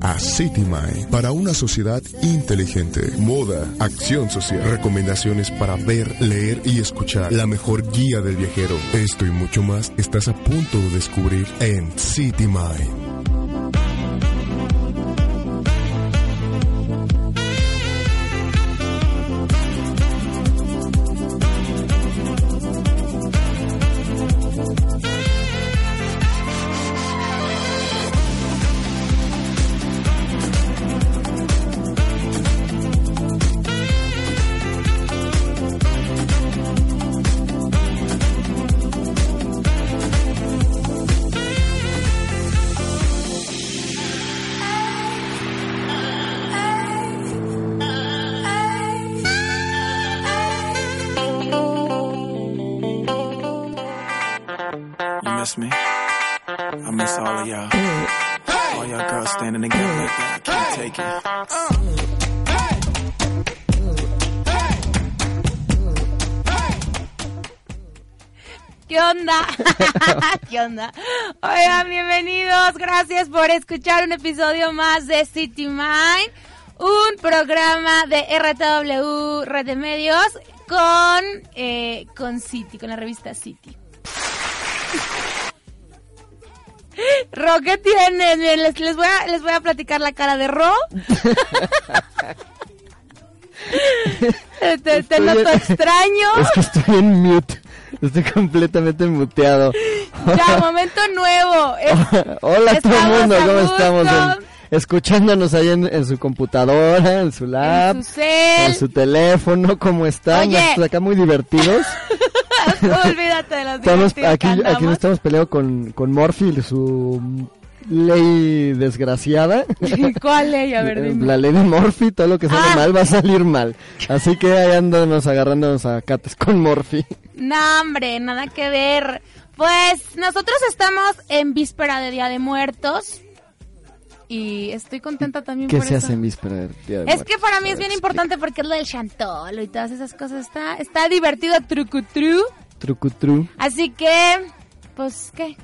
A City Mind para una sociedad inteligente. Moda, acción social, recomendaciones para ver, leer y escuchar. La mejor guía del viajero. Esto y mucho más estás a punto de descubrir en City Miss me? I miss all of y'all. All y'all girls standing together like that. I can't take it. ¿Qué onda? ¿Qué onda? Oigan, bienvenidos. Gracias por escuchar un episodio más de City Mind, un programa de RTW Red de Medios con, eh, con City, con la revista City. Ro, ¿qué tienes? Miren, les, les voy a, les voy a platicar la cara de Ro. te, te Estoy noto en- extraño. Es que estoy en mute. Estoy completamente muteado. Ya, momento nuevo. Es- Hola a todo el mundo, ¿cómo gusto. estamos? En- escuchándonos ahí en, en su computadora, en su lap, en su cel. en su teléfono, ¿cómo están? Oye. Acá muy divertidos. Olvídate de los Estamos, aquí, aquí nos estamos peleando con, con Morphy y su ley desgraciada. ¿Cuál ley? A ver, dime. La ley de Morphy, todo lo que sale Ah. mal va a salir mal. Así que ahí andamos agarrándonos a cates con Morphy. No, hombre, nada que ver. Pues nosotros estamos en víspera de Día de Muertos. Y estoy contenta también ¿Qué por se eso. hace en víspera del Día de Es Muertos? que para mí es bien importante porque es lo del chantolo y todas esas cosas. Está, está divertido, trucutru. Trucutru. Así que, pues, ¿qué?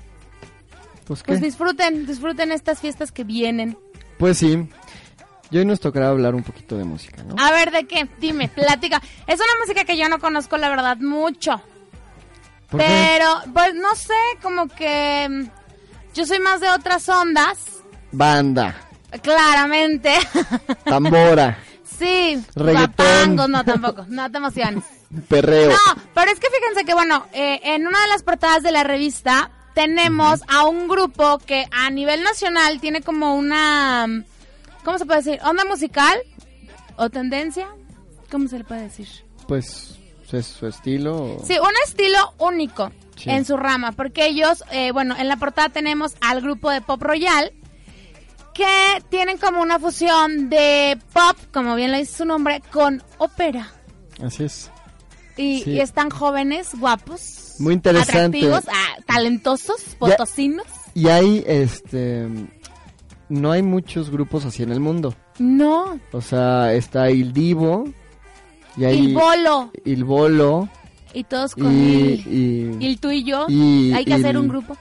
Pues, ¿qué? Pues disfruten, disfruten estas fiestas que vienen. Pues sí. Y hoy nos tocará hablar un poquito de música, ¿no? A ver, ¿de qué? Dime, platica. Es una música que yo no conozco, la verdad, mucho. ¿Por qué? Pero, pues, no sé, como que mm, yo soy más de otras ondas, Banda, claramente. tambora, sí, Reggaetón. guapangos, no, tampoco, no te emociones. Perreo. No, pero es que fíjense que, bueno, eh, en una de las portadas de la revista tenemos a un grupo que a nivel nacional tiene como una, ¿cómo se puede decir? ¿Onda musical? ¿O tendencia? ¿Cómo se le puede decir? Pues es su estilo. Sí, un estilo único Sí. en su rama, porque ellos, eh, bueno, en la portada tenemos al grupo de Pop Royal, que tienen como una fusión de pop, como bien lo dice su nombre, con ópera. Así es. Y, Sí. y están jóvenes, guapos, Muy interesante. atractivos, ah, talentosos, potosinos. Y hay, este... No hay muchos grupos así en el mundo. No, O sea, está Il Divo. Y hay el bolo, Il Bolo. y todos con Y, il, il tú y yo, y- hay que hacer un grupo.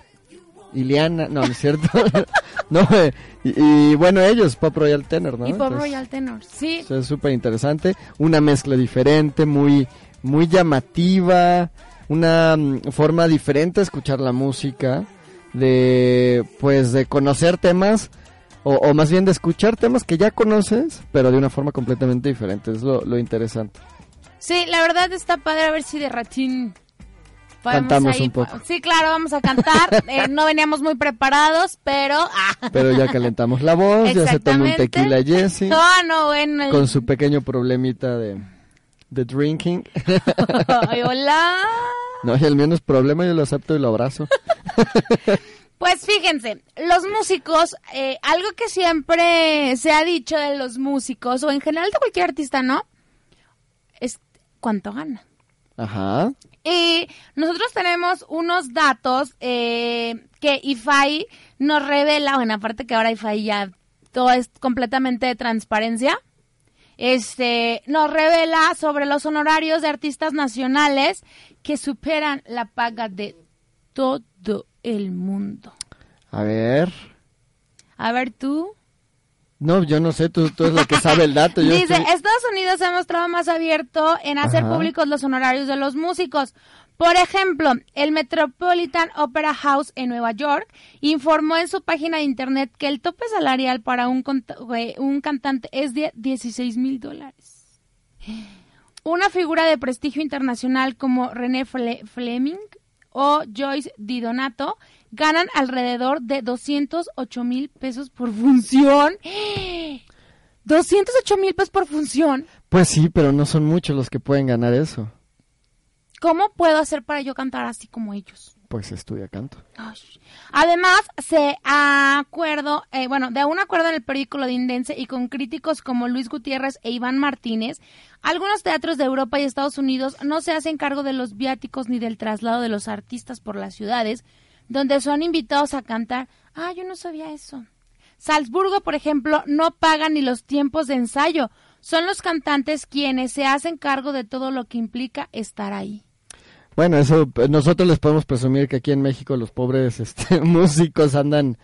Iliana. No, no es cierto. no, eh, y, y bueno, ellos, Pop Royal Tenor, ¿no? y Pop Entonces, Royal Tenor, sí. Eso es súper interesante. Una mezcla diferente, muy, muy llamativa. Una mm, forma diferente de escuchar la música. De, pues, de conocer temas. O, o más bien de escuchar temas que ya conoces, pero de una forma completamente diferente. Es lo, lo interesante. Sí, la verdad está padre a ver si de ratín Cantamos ahí- un poco. Sí, claro, vamos a cantar. Eh, no veníamos muy preparados, pero... ah. Pero ya calentamos la voz, ya se tomó un tequila Jessie No, no, bueno. el- con su pequeño problemita de, de drinking. Ay, hola. No, y el mío no es problema, yo lo acepto y lo abrazo. Pues fíjense, los músicos, eh, algo que siempre se ha dicho de los músicos, o en general de cualquier artista, ¿no? Es cuánto gana. Ajá. Y nosotros tenemos unos datos eh, que IFAI nos revela, bueno, aparte que ahora IFAI ya todo es completamente de transparencia, este, nos revela sobre los honorarios de artistas nacionales que superan la paga de todo el mundo. A ver. A ver tú. No, yo no sé, tú, tú eres la que sabe el dato. Yo Dice, estoy- Estados Unidos se ha mostrado más abierto en hacer Ajá. públicos los honorarios de los músicos. Por ejemplo, el Metropolitan Opera House en Nueva York informó en su página de internet que el tope salarial para un, cantante es de 16 mil dólares. Una figura de prestigio internacional como René Fle- Fleming o Joyce Di Donato ganan alrededor de 208 mil pesos por función. 208 mil pesos por función. Pues sí, pero no son muchos los que pueden ganar eso. ¿Cómo puedo hacer para yo cantar así como ellos? Pues estudia canto. Ay. Además, se acuerdo, eh, bueno, de un acuerdo en el periódico Lindense y con críticos como Luis Gutiérrez e Iván Martínez, algunos teatros de Europa y Estados Unidos no se hacen cargo de los viáticos ni del traslado de los artistas por las ciudades, donde son invitados a cantar. Ah, yo no sabía eso. Salzburgo, por ejemplo, no paga ni los tiempos de ensayo. Son los cantantes quienes se hacen cargo de todo lo que implica estar ahí. Bueno, eso eh, nosotros les podemos presumir que aquí en México los pobres este, músicos andan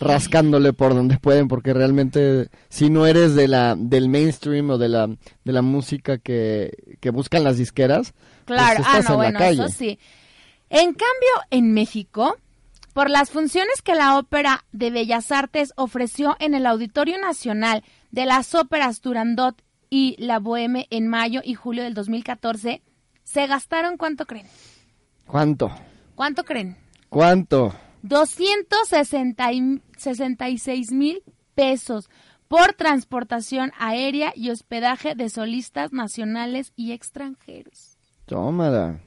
rascándole por donde pueden porque realmente si no eres de la del mainstream o de la de la música que, que buscan las disqueras, Claro, pues ah, estás no, en bueno, la calle. eso sí. En cambio, en México, por las funciones que la Ópera de Bellas Artes ofreció en el Auditorio Nacional de las Óperas Turandot y La Boheme en mayo y julio del 2014, se gastaron, ¿cuánto creen? ¿Cuánto? ¿Cuánto creen? ¿Cuánto? 266 mil pesos por transportación aérea y hospedaje de solistas nacionales y extranjeros. Tómala.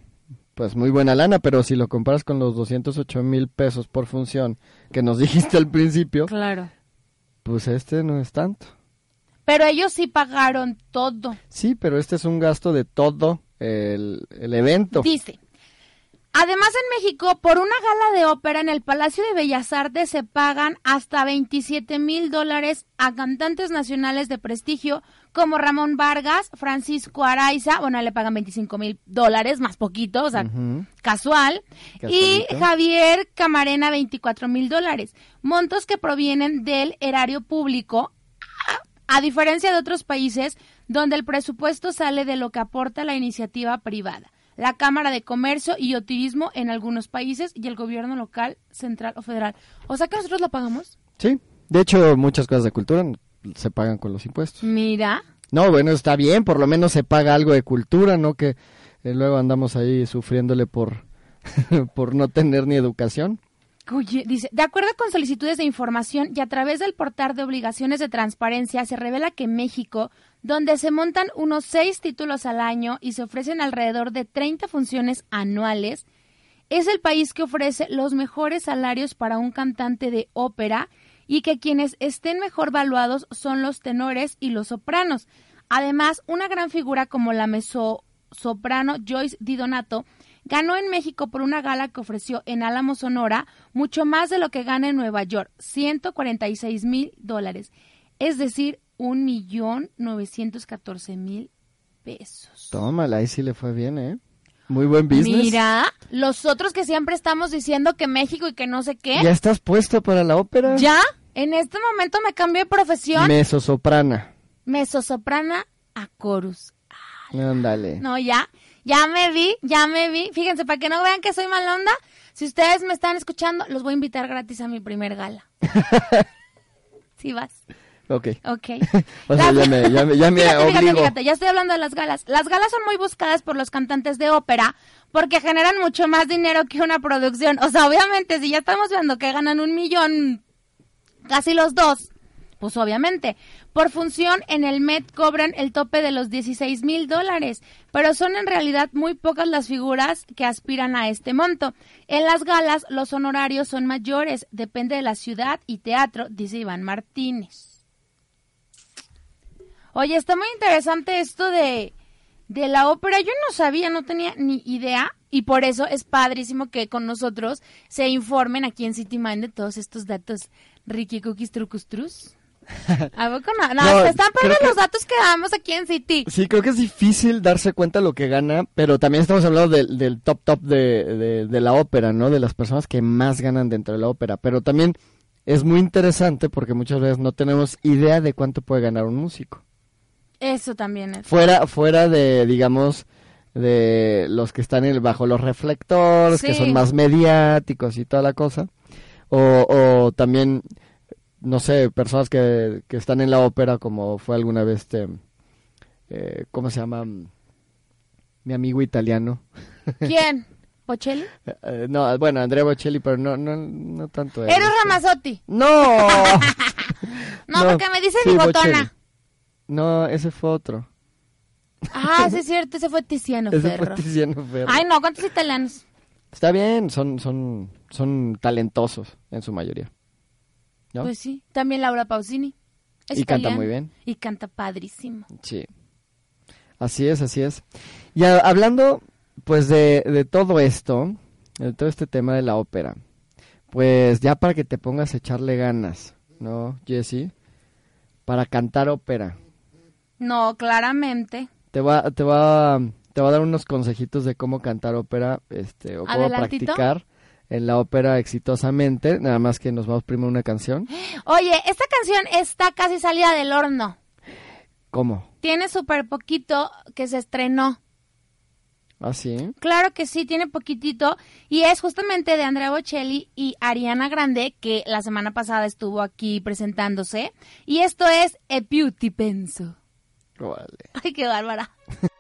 Pues muy buena lana, pero si lo comparas con los 208 mil pesos por función que nos dijiste al principio, Claro. pues este no es tanto. Pero ellos sí pagaron todo. Sí, pero este es un gasto de todo el, el evento. Dice. Además, en México, por una gala de ópera en el Palacio de Bellas Artes se pagan hasta 27 mil dólares a cantantes nacionales de prestigio como Ramón Vargas, Francisco Araiza, bueno, le pagan 25 mil dólares, más poquito, o sea, casual, y. Javier Camarena 24 mil dólares, montos que provienen del erario público, a diferencia de otros países donde el presupuesto sale de lo que aporta la iniciativa privada, la Cámara de Comercio y o Turismo en algunos países y el gobierno local, central o federal. O sea que nosotros lo pagamos. Sí, de hecho muchas cosas de cultura se pagan con los impuestos. Mira, No, bueno, está bien, por lo menos se paga algo de cultura, ¿no? Que eh, luego andamos ahí sufriéndole por, por no tener ni educación. Oye, dice, de acuerdo con solicitudes de información y a través del portal de obligaciones de transparencia, se revela que México, donde se montan unos seis títulos al año y se ofrecen alrededor de 30 funciones anuales, es el país que ofrece los mejores salarios para un cantante de ópera y que quienes estén mejor valuados son los tenores y los sopranos. Además, una gran figura como la mezzosoprano Joyce Di Donato ganó en México por una gala que ofreció en Álamo, Sonora, mucho más de lo que gana en Nueva York, 146 mil dólares, es decir, un millón novecientos catorce mil pesos. Tómala, ahí sí le fue bien, ¿eh? Muy buen business. Mira, los otros que siempre estamos diciendo que México y que no sé qué, ¿Ya estás puesta para la ópera? ya, en este momento me cambié de profesión, Mesosoprana. mezzosoprana a chorus. Ándale. No, ya, ya me vi, ya me vi. Fíjense, para que no vean que soy mal onda, si ustedes me están escuchando, los voy a invitar gratis a mi primer gala. Sí vas. Ok. Ok. O sea, ya me, ya me, ya me Fíjate, fíjate, fíjate, ya estoy hablando de las galas. Las galas son muy buscadas por los cantantes de ópera porque generan mucho más dinero que una producción. O sea, obviamente, si ya estamos viendo que ganan un millón, casi los dos, pues obviamente. Por función, en el Met cobran el tope de los 16 mil dólares, pero son en realidad muy pocas las figuras que aspiran a este monto. En las galas, los honorarios son mayores, depende de la ciudad y teatro, dice Iván Martínez. Oye, está muy interesante esto de, de la ópera. Yo no sabía, no tenía ni idea. Y por eso es padrísimo que con nosotros se informen aquí en City Mind de todos estos datos. Ricky Cookies Trucus Trus. ¿A poco no? No, No, están que- los datos que damos aquí en City. Sí, creo que es difícil darse cuenta lo que gana, pero también estamos hablando del, del top top de, de, de la ópera, ¿no? De las personas que más ganan dentro de la ópera. Pero también es muy interesante porque muchas veces no tenemos idea de cuánto puede ganar un músico. Eso también es. Fuera, fuera de, digamos, de los que están en- bajo los reflectores, que son más mediáticos y toda la cosa. O, o también, no sé, personas que, que están en la ópera, como fue alguna vez este, eh, ¿cómo se llama? Mi amigo italiano. ¿Quién? ¿Pocelli? Eh, no, bueno, Andrea Bocelli, pero no, no, no tanto. él, Eros este. Ramazzotti. No. No, porque me dice sí, bigotona. Bocelli. No, ese fue otro. Ah, sí es cierto, ese fue Tiziano Ese Ferro. fue Tiziano Ferro. Ay, no, ¿cuántos italianos? Está bien, son, son, son talentosos en su mayoría. ¿No? Pues sí, también Laura Pausini. Es Y canta muy bien. Y canta padrísimo. Sí. Así es, así es. Y a- hablando, pues, de, de todo esto, de todo este tema de la ópera, pues ya para que te pongas a echarle ganas, ¿no, Jesse? Para cantar ópera. No, claramente. Te va, te va, te va a dar unos consejitos de cómo cantar ópera, este, o cómo Adelantito. practicar en la ópera exitosamente. Nada más que nos vamos primero una canción. Oye, esta canción está casi salida del horno. ¿Cómo? Tiene súper poquito que se estrenó. ¿Así? Claro que sí, tiene poquitito. Y es justamente de Andrea Bocelli y Ariana Grande, que la semana pasada estuvo aquí presentándose. Y esto es E ti penso. Ay, qué bárbara.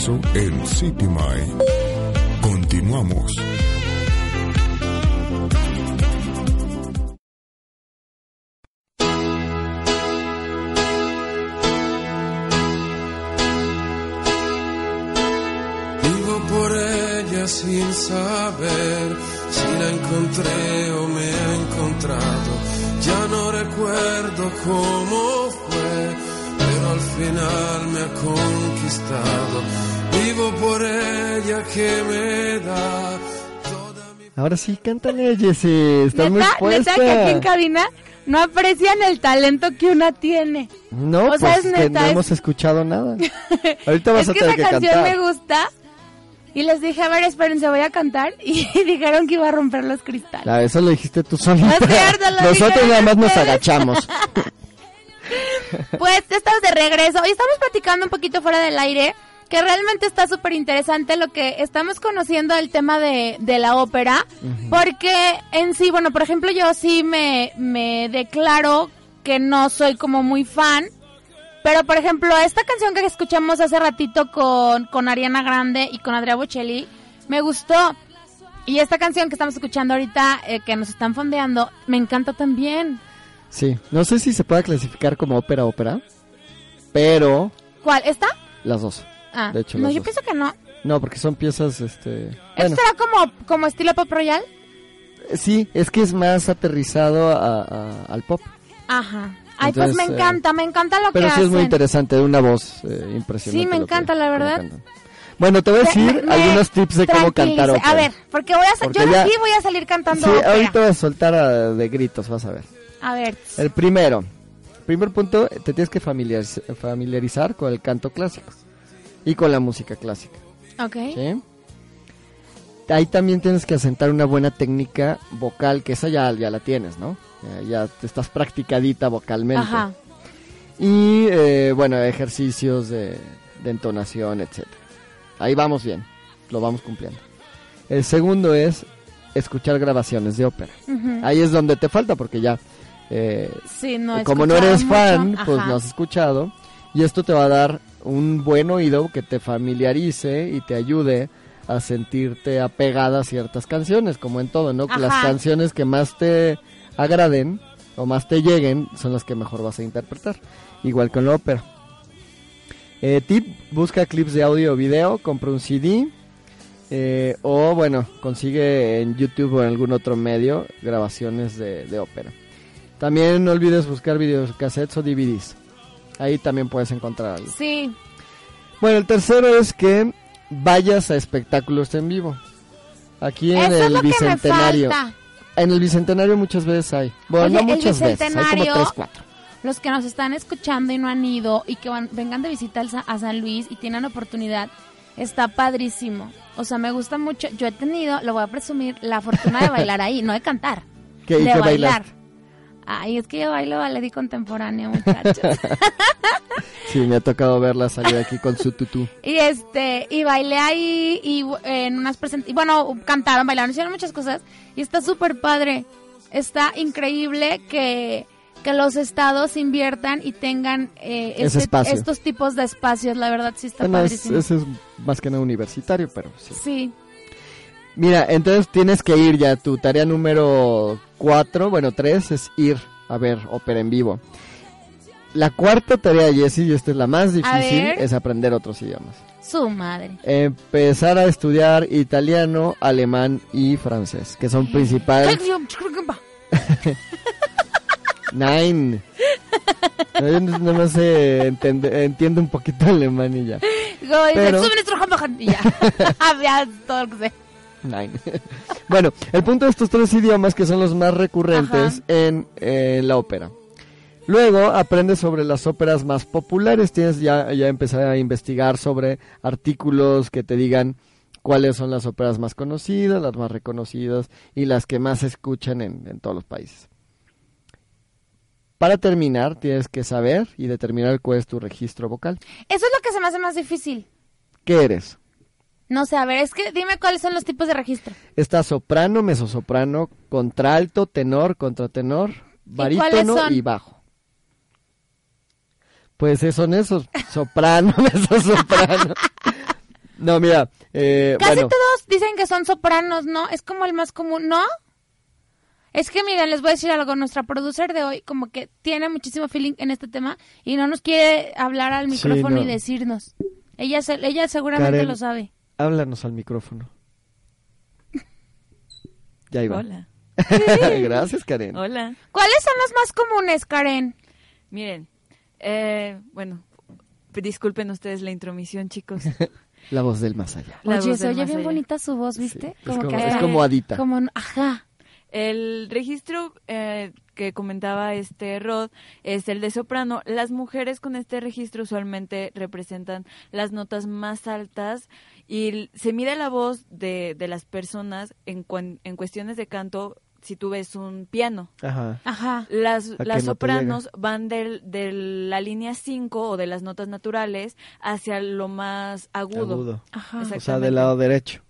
Regreso en City Ahora sí, cántale, Jessie. Estás muy puesta. neta que aquí en cabina no aprecian el talento que una tiene. No, O sea, pues es que neta, no es- hemos escuchado nada. Ahorita vas es a que tener esa que canción cantar. me gusta. Y les dije, a ver, espérense, voy a cantar. Y dijeron que iba a romper los cristales. Ah, eso lo dijiste tú solita. No es cierto, lo Nosotros nada más nos agachamos. Pues estamos de regreso. Hoy estamos platicando un poquito fuera del aire. Que realmente está súper interesante lo que estamos conociendo del tema de, de la ópera. Porque en sí, bueno, por ejemplo, yo sí me, me declaro que no soy como muy fan. Pero, por ejemplo, esta canción que escuchamos hace ratito con, con Ariana Grande y con Andrea Bocelli, me gustó. Y esta canción que estamos escuchando ahorita, eh, que nos están fondeando, me encanta también. Sí, no sé si se pueda clasificar como ópera ópera, pero ¿Cuál? ¿Esta? las dos. Ah, De hecho, no, yo dos. pienso que no. No, porque son piezas, este... ¿Esto Bueno, será como, como estilo pop royal? sí, es que es más aterrizado a- a- al pop. Ajá. Ay, pues Entonces, me eh, encanta, me encanta lo Pero que sí hacen. es muy interesante, de una voz eh, impresionante. Sí, me que- encanta, la verdad. Bueno, te voy a decir Me- algunos tips de cómo cantar ópera. A ver, porque voy a Porque yo de ya- aquí voy a salir cantando Sí, ópera. ahorita voy a soltar a- de gritos, vas a ver. A ver. El primero, primer punto, te tienes que familiariz- familiarizar con el canto clásico y con la música clásica. Ok. ¿sí? Ahí también tienes que asentar una buena técnica vocal, que esa ya, ya la tienes, ¿no? Ya, te estás practicadita vocalmente. Ajá. Y eh, bueno, ejercicios de, de entonación, etcétera. Ahí vamos bien, lo vamos cumpliendo. El segundo es escuchar grabaciones de ópera. Ahí es donde te falta porque ya, eh, Sí, no como no eres mucho. fan, pues Ajá. no has escuchado. Y esto te va a dar un buen oído que te familiarice y te ayude a sentirte apegada a ciertas canciones, como en todo, ¿no? Las canciones que más te agraden o más te lleguen son las que mejor vas a interpretar. Igual con la ópera. Eh, tip, busca clips de audio o video, compra un CD. eh, o bueno, consigue en YouTube o en algún otro medio grabaciones de, de ópera. También no olvides buscar videocassettes o DVDs. Ahí también puedes encontrar algo. Sí. Bueno, el tercero es que vayas a espectáculos en vivo. Aquí en Eso es el lo que me Bicentenario. falta. En el Bicentenario muchas veces hay. Bueno, Oye, no muchas veces, hay como tres, cuatro. Los que nos están escuchando y no han ido y que van- vengan de visita a San Luis y tienen oportunidad, está padrísimo. O sea, me gusta mucho. Yo he tenido, lo voy a presumir, la fortuna de bailar ahí, no de cantar. ¿Qué, de qué bailar. bailaste? Ay, es que yo bailo ballet contemporáneo, muchachos. Sí, me ha tocado verla salir aquí con su tutú. y este, y bailé ahí y en unas presentaciones, bueno, cantaron, bailaron, hicieron muchas cosas y está súper padre. Está increíble que, que los estados inviertan y tengan eh, este- estos tipos de espacios, la verdad sí está Bueno, padrísimo. ese es más que nada universitario, pero sí. Sí, Mira, entonces tienes que ir ya. Tu tarea número cuatro, bueno, tres, es ir a ver ópera en vivo. La cuarta tarea, Jessie, y esta es la más difícil, es aprender otros idiomas. su madre. Empezar a estudiar italiano, alemán y francés, que son principales. Nine. No, yo eh, entende- entiendo un poquito alemán y ya. Pero- es todo lo que sé. Nine. bueno, el punto de estos tres idiomas que son los más recurrentes Ajá. en eh, la ópera. Luego aprendes sobre las óperas más populares, tienes ya, ya empezar a investigar sobre artículos que te digan cuáles son las óperas más conocidas, las más reconocidas y las que más se escuchan en, en todos los países. Para terminar, tienes que saber y determinar cuál es tu registro vocal. Eso es lo que se me hace más difícil. ¿Qué eres? No sé, a ver, es que dime cuáles son los tipos de registro. Está soprano, mezzosoprano, contralto, tenor, contratenor, barítono y, bajo. Pues son esos, soprano, mezzosoprano. No, mira, eh, Casi bueno, todos dicen que son sopranos, ¿no? Es como el más común, ¿no? Es que miren, les voy a decir algo, nuestra producer de hoy como que tiene muchísimo feeling en este tema y no nos quiere hablar al Sí, micrófono no. y decirnos. Ella ella seguramente Karen. lo sabe. Háblanos al micrófono. Ya iba. Hola. Gracias, Karen. Hola. ¿Cuáles son los más comunes, Karen? Miren, eh, bueno, disculpen ustedes la intromisión, chicos. La voz del más allá. La Oye, se oye bien bonita su voz, ¿viste? Como que, es como Adita. Como, ajá. El registro eh, que comentaba este Rod es el de soprano. Las mujeres con este registro usualmente representan las notas más altas y se mide la voz de, de las personas en, cuan- en cuestiones de canto si tú ves un piano. Ajá. Ajá. Las, ¿A las sopranos van del- de la línea 5 o de las notas naturales hacia lo más agudo. Agudo. Ajá. O sea, del lado derecho.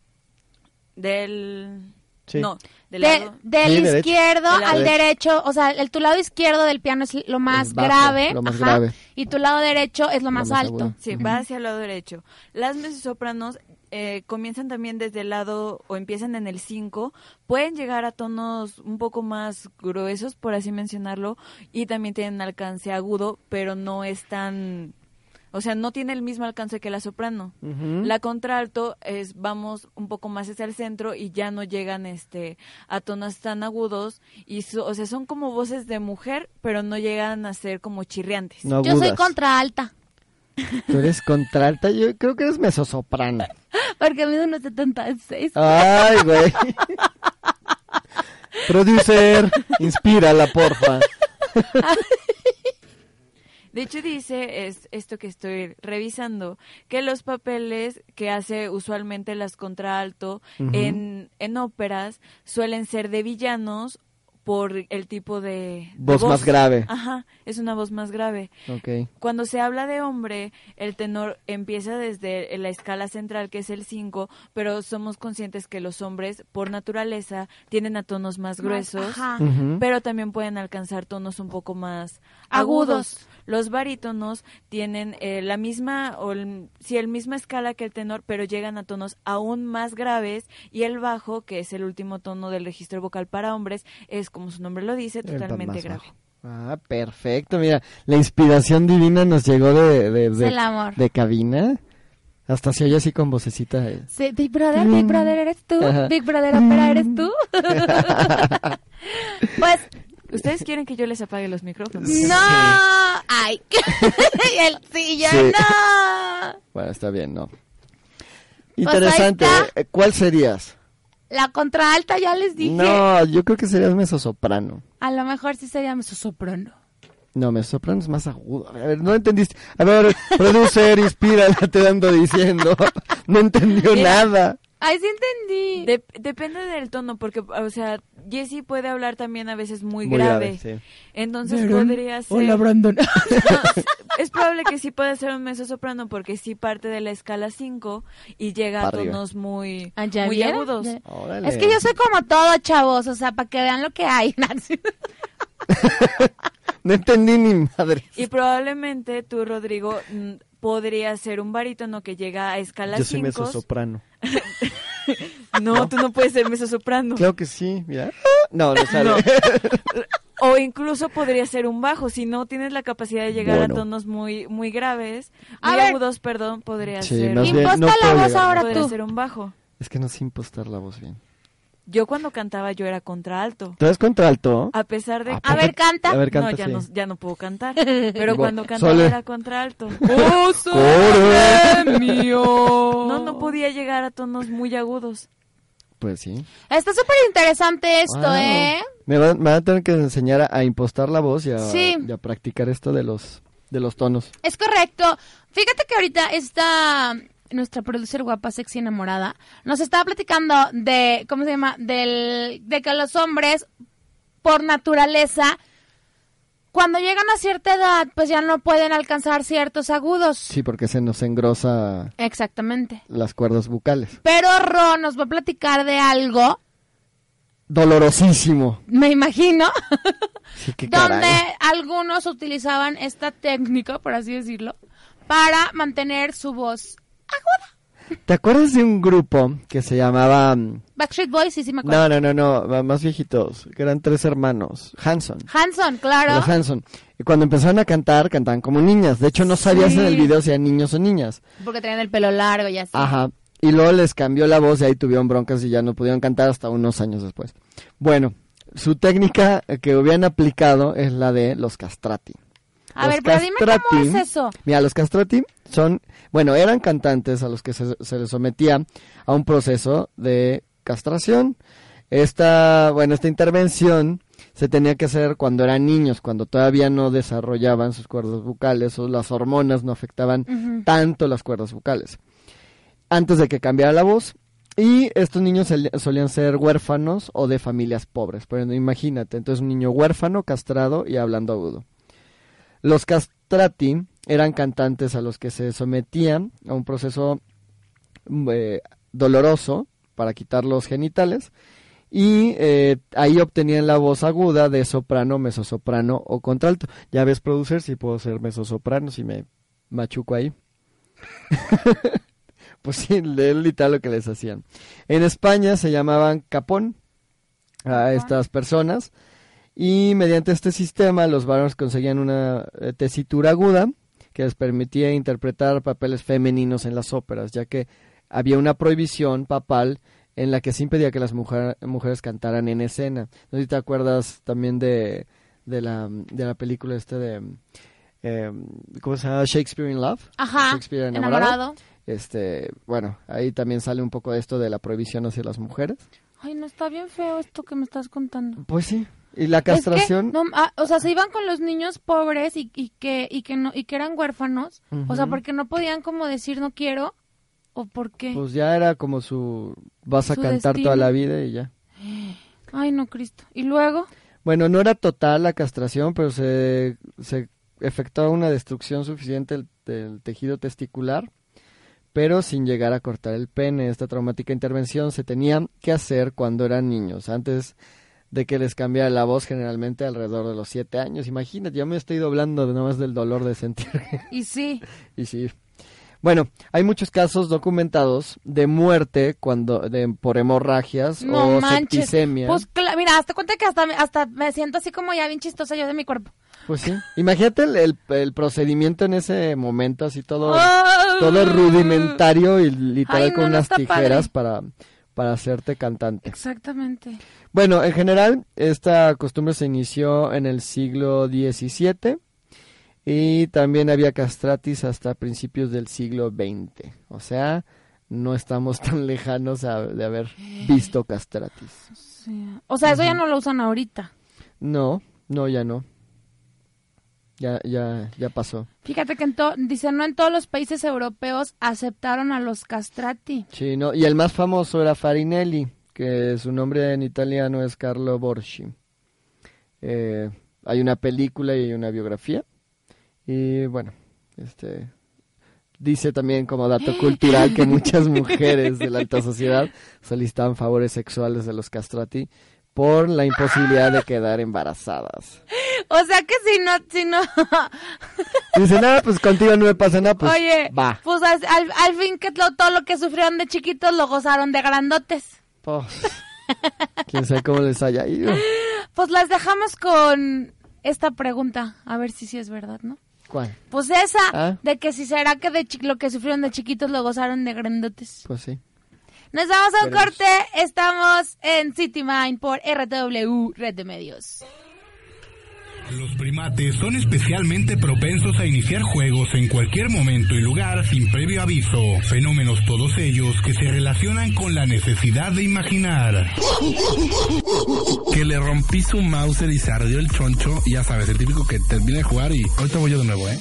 Del... Sí. No, del De- lado... del Sí, izquierdo al derecho. derecho, o sea, el tu lado izquierdo del piano es lo más bajo, grave, lo más ajá, grave. y tu lado derecho es lo más, más alto. agudo. Sí, va hacia el lado derecho. Las mezzosopranos eh, comienzan también desde el lado o empiezan en el 5, pueden llegar a tonos un poco más gruesos, por así mencionarlo, y también tienen alcance agudo, pero no es tan... O sea, no tiene el mismo alcance que la soprano. La contralto es vamos un poco más hacia el centro y ya no llegan este a tonos tan agudos y so- o sea, son como voces de mujer, pero no llegan a ser como chirriantes. No Yo soy agudas. contra alta, Tú eres contralta, yo creo que eres mesosoprano. porque mido unos 76. Ay, güey. Producer, inspírala, porfa. De hecho dice es esto que estoy revisando que los papeles que hace usualmente las contralto Ujú. en en óperas suelen ser de villanos por el tipo de, de Voz más grave. Ajá, es una voz más grave. Ok. Cuando se habla de hombre, el tenor empieza desde la escala central, que es el 5, pero somos conscientes que los hombres, por naturaleza, tienen a tonos más gruesos, Ajá. Pero también pueden alcanzar tonos un poco más Agudos. agudos. Los barítonos tienen eh, la misma, o el, sí, el misma escala que el tenor, pero llegan a tonos aún más graves, y el bajo, que es el último tono del registro vocal para hombres, es, como su nombre lo dice, totalmente grave. bajo. Ah, perfecto. Mira, la inspiración divina nos llegó de, de, de, el amor. de cabina. Hasta se oye así con vocecita. eh. Sí, Big Brother, Big Brother eres tú, Ajá. Big Brother Opera eres tú. pues ¿Ustedes quieren que yo les apague los micrófonos? no, ay, el sí, yo Sí. no. Bueno, está bien, ¿no? Pues Interesante. ¿eh? ¿Cuál serías? La contralta ya les dije. No, yo creo que serías mesosoprano. A lo mejor sí sería soprano. No, mesosoprano es más agudo. A ver, a ver, no entendiste. A ver, producer, inspírala, te ando diciendo. No entendió Mira. nada. Ay, sí entendí. De- depende del tono, porque, o sea, Jessie puede hablar también a veces muy, Muy grave. grave, sí. Entonces podría ser... Hola, Brandon. No, es probable que sí pueda ser un mezzosoprano porque sí parte de la escala 5 y llega a tonos muy, Ah, ¿ya muy vieron? agudos. Órale. Es que yo soy como todo, chavos, o sea, para que vean lo que hay. No entendí ni madre. Y probablemente tú, Rodrigo, podría ser un barítono que llega a escala Yo soy 5. mesosoprano. No, tú no puedes ser mezzosoprano. Claro que sí, mira. No, no sale. No. O incluso podría ser un bajo, si no tienes la capacidad de llegar Bueno. a tonos muy muy graves, A muy ver. agudos, perdón, podría Sí, ser. Imposta no la puedo voz llegar. ahora podría tú. ser un bajo. Es que no sé impostar la voz bien. Yo cuando cantaba yo era contralto. ¿Tú eres contralto? A pesar de Ah, que A ver, canta. A ver, canta, no, ya sí. no, ya no puedo cantar. Pero cuando cantaba Sole. era contralto. ¡Oh, Coro. mío! No, no podía llegar a tonos muy agudos. Pues sí. Está súper interesante esto, Wow. ¿eh? Me van, me van a tener que enseñar a, a impostar la voz y a, Sí. y a practicar esto de los de los tonos. Es correcto. Fíjate que ahorita está nuestra producer guapa, sexy enamorada, nos estaba platicando de, ¿cómo se llama? Del, de que los hombres, por naturaleza, cuando llegan a cierta edad, pues ya no pueden alcanzar ciertos agudos. Sí, porque se nos engrosa Exactamente. las cuerdas bucales. Pero Ro nos va a platicar de algo, Dolorosísimo. me imagino, Sí, qué donde algunos utilizaban esta técnica, por así decirlo, para mantener su voz aguda. ¿Te acuerdas de un grupo que se llamaba... mm, Backstreet Boys, sí, sí me acuerdo. No, no, no, no, más viejitos, que eran tres hermanos, Hanson. Hanson, claro. Los Hanson. Y cuando empezaron a cantar, cantaban como niñas. De hecho, no sabías Sí. en el video si eran niños o niñas. Porque tenían el pelo largo y así. Ajá. y luego les cambió la voz y ahí tuvieron broncas y ya no pudieron cantar hasta unos años después. Bueno, su técnica que hubieran aplicado es la de los castrati. A Los ver, pero dime cómo es eso. Mira, los castrati son, bueno, eran cantantes a los que se, se les sometía a un proceso de castración. Esta, bueno, esta intervención se tenía que hacer cuando eran niños, cuando todavía no desarrollaban sus cuerdas vocales o las hormonas no afectaban tanto las cuerdas vocales. Antes de que cambiara la voz. Y estos niños sol- solían ser huérfanos o de familias pobres. Pero imagínate, entonces un niño huérfano, castrado y hablando agudo. Los castrati eran cantantes a los que se sometían a un proceso mm, eh, doloroso para quitar los genitales y eh, ahí obtenían la voz aguda de soprano, mezzosoprano o contralto. Ya ves, producer, si puedo ser mezzosoprano, si me machuco ahí. pues sí, literal lo que les hacían. En España se llamaban capón a estas personas y mediante este sistema los varones conseguían una eh, tesitura aguda que les permitía interpretar papeles femeninos en las óperas, ya que había una prohibición papal en la que se impedía que las mujer- mujeres cantaran en escena. No sé si te acuerdas también de, de, la, de la película este de... eh, ¿Cómo se llama? Shakespeare in Love. Ajá, Shakespeare enamorado. Este, bueno, ahí también sale un poco de esto de la prohibición hacia las mujeres. Ay, no está bien feo esto que me estás contando. Pues sí. Y la Es que, castración... no, ah, o sea, se iban con los niños pobres y, y que y que no y que eran huérfanos, o sea, porque no podían como decir no quiero o por qué. Pues ya era como su... Vas a Su cantar destino. toda la vida y ya. Ay, no, Cristo. Y luego, Bueno, no era total la castración, pero se, se efectuaba una destrucción suficiente del, del tejido testicular, pero sin llegar a cortar el pene. Esta traumática intervención se tenía que hacer cuando eran niños, antes de que les cambiara la voz generalmente alrededor de los siete años. Imagínate, ya me estoy doblando de nomás del dolor de sentir. y sí, y sí. Bueno, hay muchos casos documentados de muerte cuando de, por hemorragias no o manches. septicemia. Pues mira, hasta cuenta que hasta me, hasta me siento así como ya bien chistosa yo de mi cuerpo. Pues sí. Imagínate el, el- el procedimiento en ese momento, así todo, todo rudimentario y literal Ay, no, con no unas tijeras padre. para, para hacerte cantante. Exactamente. Bueno, en general, esta costumbre se inició en el siglo XVII y también había castratis hasta principios del siglo XX. O sea, no estamos tan lejanos a- de haber visto castratis. O sea, eso ya no lo usan ahorita. No, no, ya no. Ya, ya, ya pasó. Fíjate que en to- dice, no en todos los países europeos aceptaron a los castrati. Sí, no, y el más famoso era Farinelli, que su nombre en italiano es Carlo Borchi. Eh, hay una película y hay una biografía. Y bueno, este dice también como dato cultural que muchas mujeres de la alta sociedad solicitaban favores sexuales de los castrati por la imposibilidad de quedar embarazadas. O sea que si no, si no, Dice, nada, pues contigo no me pasa nada, pues oye, va. pues al, fin que lo- todo lo que sufrieron de chiquitos lo gozaron de grandotes. Pues, quién sabe cómo les haya ido. Pues las dejamos con esta pregunta, a ver si sí es verdad, ¿no? ¿Cuál? Pues esa, Ah. de que si será que de lo que sufrieron de chiquitos lo gozaron de grandotes. Pues sí. Nos vamos a un Veremos. corte, estamos en City Mind por RTW, Red de Medios. Los primates son especialmente propensos a iniciar juegos en cualquier momento y lugar sin previo aviso. Fenómenos todos ellos que se relacionan con la necesidad de imaginar. que le rompí su mouse y se ardió el choncho. Ya sabes, el típico que termina de jugar y ahorita voy yo de nuevo, ¿eh?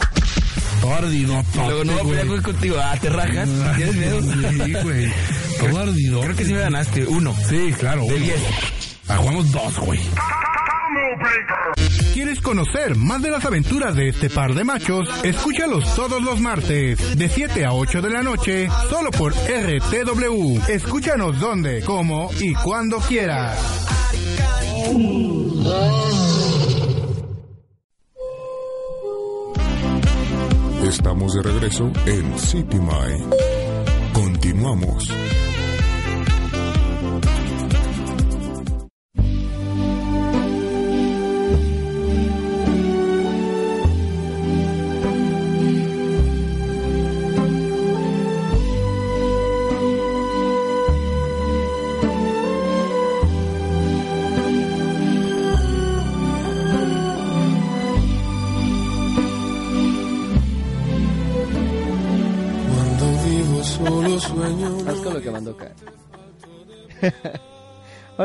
Todo ardido. Luego no voy a pelear contigo. Ah, te rajas. ¿Tienes miedo? Sí, güey. Todo ardido. Creo que sí me ganaste. Uno. Sí, claro. De uno. diez. Ah, jugamos dos, güey. ¿Quieres conocer más de las aventuras de este par de machos? Escúchalos todos los martes, de 7 a 8 de la noche, solo por RTW. Escúchanos donde, cómo y cuando quieras. Estamos de regreso en City Mind. Continuamos.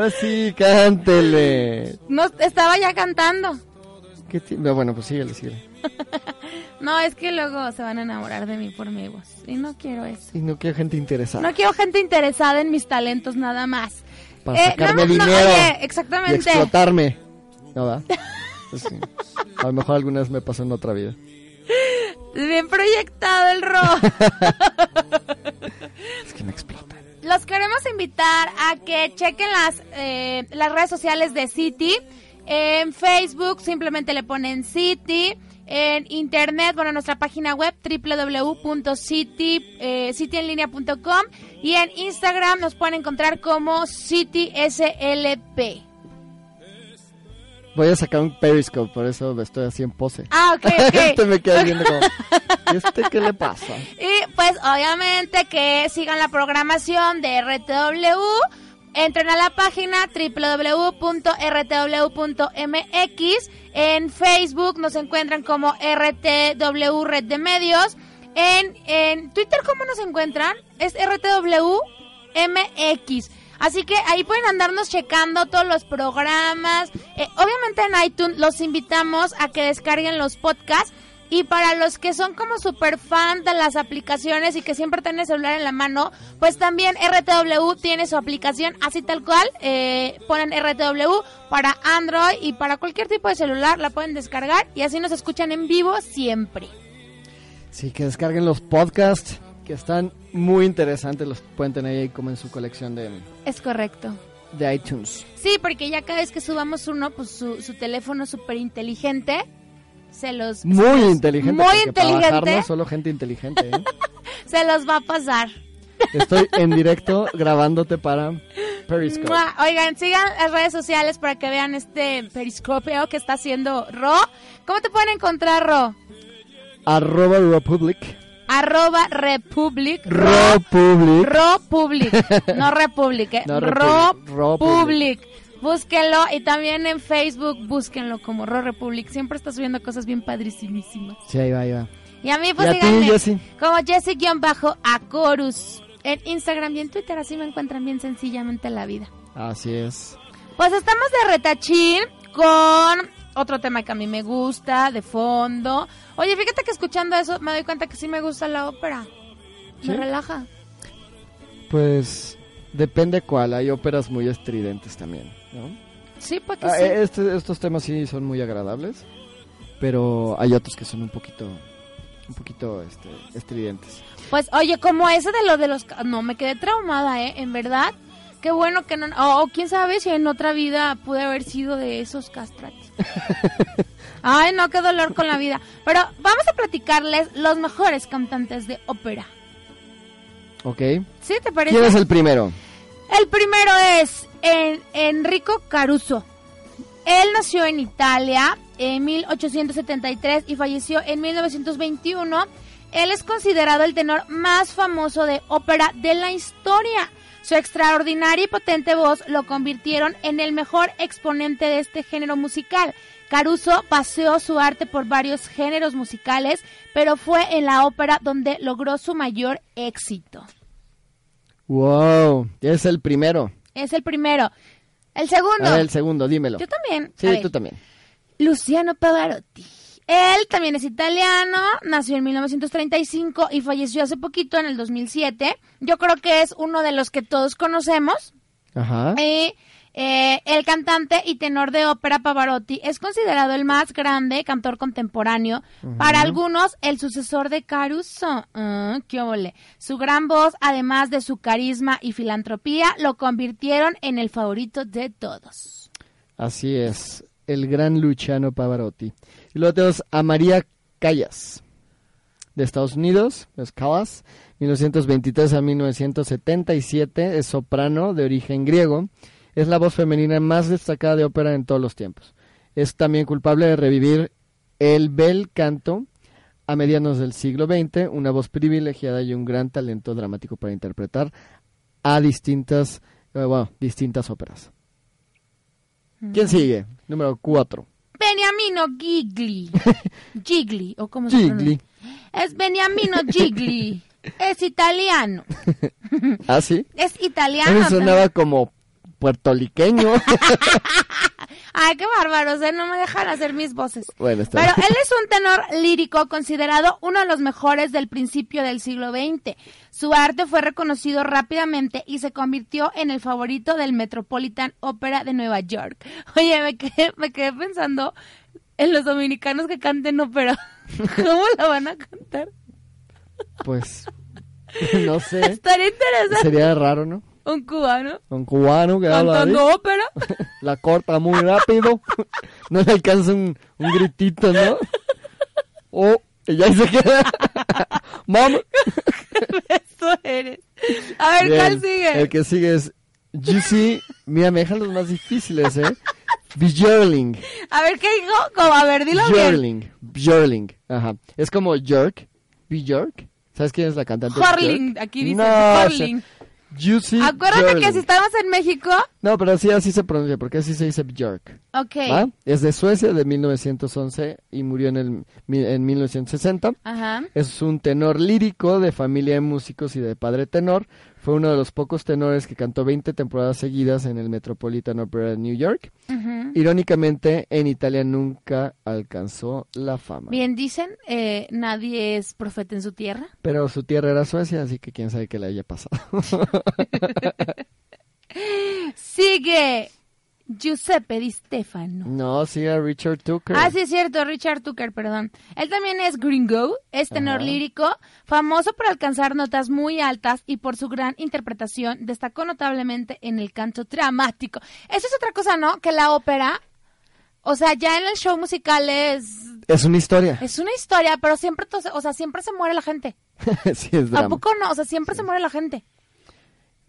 Ahora sí, cántele. No, estaba ya cantando. ¿Qué no, bueno, pues síguele, síguele. No, es que luego se van a enamorar de mí por mi voz. Y no quiero eso. Y no quiero gente interesada. No quiero gente interesada en mis talentos nada más. Para Eh, sacarme no, no, dinero. oye, Y exactamente. explotarme. ¿No va? Pues sí. A lo mejor alguna vez me pasó en otra vida. Bien proyectado el ro. Es que me explota. Los queremos invitar a que chequen las, eh, las redes sociales de City. En Facebook simplemente le ponen City. En internet, bueno, nuestra página web www.city, eh, y en Instagram nos pueden encontrar como CitySLP. Voy a sacar un Periscope, por eso estoy así en pose. Ah, ok, ok. Me quedas viendo como... ¿Y este qué le pasa? Y pues obviamente que sigan la programación de RTW. Entren a la página www.rtw.mx. En Facebook nos encuentran como RTW Red de Medios. En, en Twitter, ¿cómo nos encuentran? Es RTW MX. Así que ahí pueden andarnos checando todos los programas. Eh, obviamente en iTunes los invitamos a que descarguen los podcasts. Y para los que son como super fan de las aplicaciones y que siempre tienen el celular en la mano, pues también RTW tiene su aplicación así tal cual. eh, ponen RTW para Android y para cualquier tipo de celular la pueden descargar y así nos escuchan en vivo siempre. Sí, que descarguen los podcasts, que están muy interesantes. Los pueden tener ahí como en su colección de, Es correcto. de iTunes. Sí, porque ya cada vez que subamos uno, pues su, su teléfono súper inteligente se los... se Muy los- inteligente. Muy para inteligente. bajarnos solo gente inteligente. ¿eh? Se los va a pasar. Estoy en directo grabándote para Periscope. Oigan, sigan las redes sociales para que vean este periscopio que está haciendo Ro. ¿Cómo te pueden encontrar, Ro? Arroba Republic. Arroba Republic. Republic. Ro Public. No Republic, eh. No, Ro Republic, Ro Public. Búsquenlo y también en Facebook búsquenlo como Ro Republic. Siempre está subiendo cosas bien padrísimas. Sí, ahí va, ahí va. Y a mí, pues ¿Y a ti, síganme Jessie? como Jessie-Acorus en Instagram y en Twitter. Así me encuentran bien sencillamente la vida. Así es. Pues estamos de retachín con otro tema que a mí me gusta, de fondo. Oye, fíjate que escuchando eso me doy cuenta que sí me gusta la ópera. Me relaja. Pues depende cuál. Hay óperas muy estridentes también, ¿no? Sí, pues que Ah, sí. eh, este- estos temas sí son muy agradables, pero hay otros que son un poquito, un poquito este, estridentes. Pues oye, como ese de lo de los... No, me quedé traumada, ¿eh? En verdad. Qué bueno que no... O o quién sabe si en otra vida pude haber sido de esos castratis. Ay, no, qué dolor con la vida. Pero vamos a platicarles los mejores cantantes de ópera. ¿Ok? ¿Sí te parece? ¿Quién es el primero? El primero es en- Enrico Caruso. Él nació en Italia en 1873 y falleció en 1921. Él es considerado el tenor más famoso de ópera de la historia. Su extraordinaria y potente voz lo convirtieron en el mejor exponente de este género musical. Caruso paseó su arte por varios géneros musicales, pero fue en la ópera donde logró su mayor éxito. Wow, es el primero. Es el primero. El segundo. A ver, el segundo, dímelo. Yo también. Sí, tú también. Luciano Pavarotti. Él también es italiano, nació en 1935 y falleció hace poquito en el 2007. Yo creo que es uno de los que todos conocemos. Ajá. Y eh, el cantante y tenor de ópera Pavarotti es considerado el más grande cantor contemporáneo. Para algunos, el sucesor de Caruso. Ah, qué ole. Su gran voz, además de su carisma y filantropía, lo convirtieron en el favorito de todos. Así es, el gran Luciano Pavarotti. Y luego tenemos a María Callas, de Estados Unidos, es Callas, 1923 a 1977, es soprano de origen griego, es la voz femenina más destacada de ópera en todos los tiempos. Es también culpable de revivir el bel canto a medianos del siglo XX, una voz privilegiada y un gran talento dramático para interpretar a distintas, eh, bueno, distintas óperas. ¿Quién sigue? Número 4. Beniamino Gigli. Gigli, o como se Gigli. Es Beniamino Gigli. es italiano. ¿Ah, sí? Es A mí italiano. sonaba como puertoliqueño. Ay, qué bárbaros, ¿eh? No me dejan hacer mis voces. bueno, está Pero él es un tenor lírico considerado uno de los mejores del principio del siglo XX. Su arte fue reconocido rápidamente y se convirtió en el favorito del Metropolitan Opera de Nueva York. Oye, me quedé, me quedé pensando en los dominicanos que canten ópera. ¿Cómo la van a cantar? Pues, no sé. Estaría interesante. Sería raro, ¿no? Un cubano Un cubano que habla cantando ópera. la corta muy rápido. No le alcanza un, un gritito, ¿no? Oh, y ya se queda. Mamá. Eso eres. A ver, Bien, ¿cuál sigue? El que sigue es Juicy. Mira, me dejan los más difíciles, ¿eh? Björling. A ver, ¿qué dijo? Como, a ver, dilo bien. Björling. Björling. Ajá. Es como Jerk. Björk. ¿Sabes quién es la cantante? Horling, aquí dice No, o sea. Juicy. Acuérdate que si estamos en México, No, pero sí, así se pronuncia, porque así se dice Björk. ok. ¿va? Es de Suecia, de 1911, y murió en, el, en 1960. Ajá. Es un tenor lírico de familia de músicos y de padre tenor. Fue uno de los pocos tenores que cantó 20 temporadas seguidas en el Metropolitan Opera de New York. Irónicamente, en Italia nunca alcanzó la fama. Bien dicen, eh, nadie es profeta en su tierra. Pero su tierra era Suecia, así que quién sabe qué le haya pasado. Sigue Giuseppe Di Stefano. no, sí, a Richard Tucker. Ah, sí, es cierto, Richard Tucker, perdón. Él también es gringo, es tenor Ajá. lírico, famoso por alcanzar notas muy altas y por su gran interpretación, destacó notablemente en el canto dramático. Eso es otra cosa, ¿no? Que la ópera, o sea, ya en el show musical es, Es una historia. es una historia, pero siempre, o sea, siempre se muere la gente. sí, es ¿A drama. poco no? O sea, siempre se muere la gente.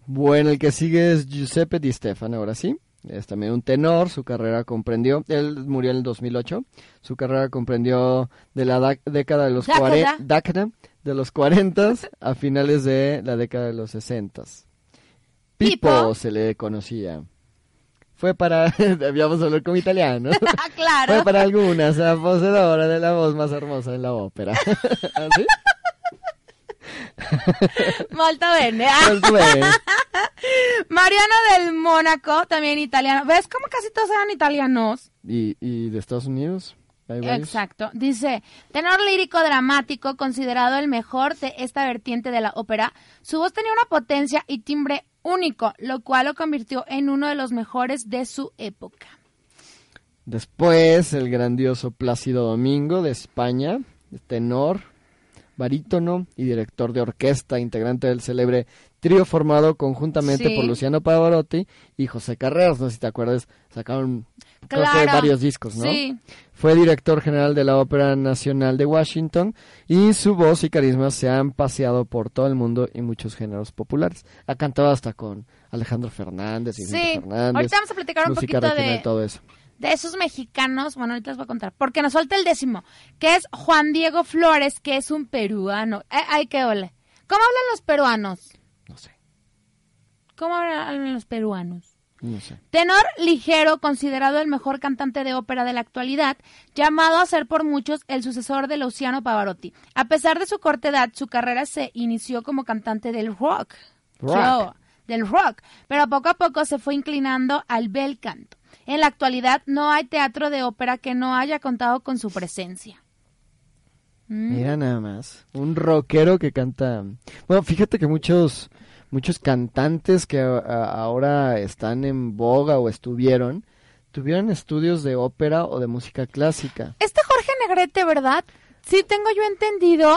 Bueno, el que sigue es Giuseppe Di Stefano, ahora sí. Es también un tenor, su carrera comprendió, él murió en el 2008, su carrera comprendió de la da- década de los Década. 40, década de los 40 a finales de la década de los 60. Pipo, Pipo. se le conocía. Fue para, debíamos hablar como italiano. Ah, claro. Fue para algunas la poseedora de la voz más hermosa en la ópera. ¿Así? Molto bene. Ah. Pues bueno. Mariano del Mónaco, también italiano. ¿Ves cómo casi todos eran italianos? ¿Y, y de Estados Unidos? Exacto. Dice, tenor lírico dramático, considerado el mejor de esta vertiente de la ópera, su voz tenía una potencia y timbre único, lo cual lo convirtió en uno de los mejores de su época. Después, el grandioso Plácido Domingo de España, tenor, barítono y director de orquesta, integrante del célebre trío formado conjuntamente Sí. por Luciano Pavarotti y José Carreras. No sé si te acuerdas, sacaron Claro. varios discos, ¿no? Sí. Fue director general de la Ópera Nacional de Washington y su voz y carisma se han paseado por todo el mundo y muchos géneros populares. Ha cantado hasta con Alejandro Fernández y Sí. Fernández. Ahorita vamos a platicar un poquito de- todo eso. De esos mexicanos, bueno, ahorita les voy a contar, porque nos falta el décimo, que es Juan Diego Flores, que es un peruano. Eh, ay, qué ole. ¿Cómo hablan los peruanos? ¿Cómo hablan los peruanos? no sé. Tenor ligero, considerado el mejor cantante de ópera de la actualidad, llamado a ser por muchos el sucesor de Luciano Pavarotti. A pesar de su corta edad, su carrera se inició como cantante del rock. Rock. Yo, del rock, pero poco a poco se fue inclinando al bel canto. En la actualidad no hay teatro de ópera que no haya contado con su presencia. Mm. Mira nada más, un rockero que canta. Bueno, fíjate que muchos muchos cantantes que a- a- ahora están en boga o estuvieron tuvieron estudios de ópera o de música clásica. Este Jorge Negrete, ¿verdad? Sí, tengo yo entendido.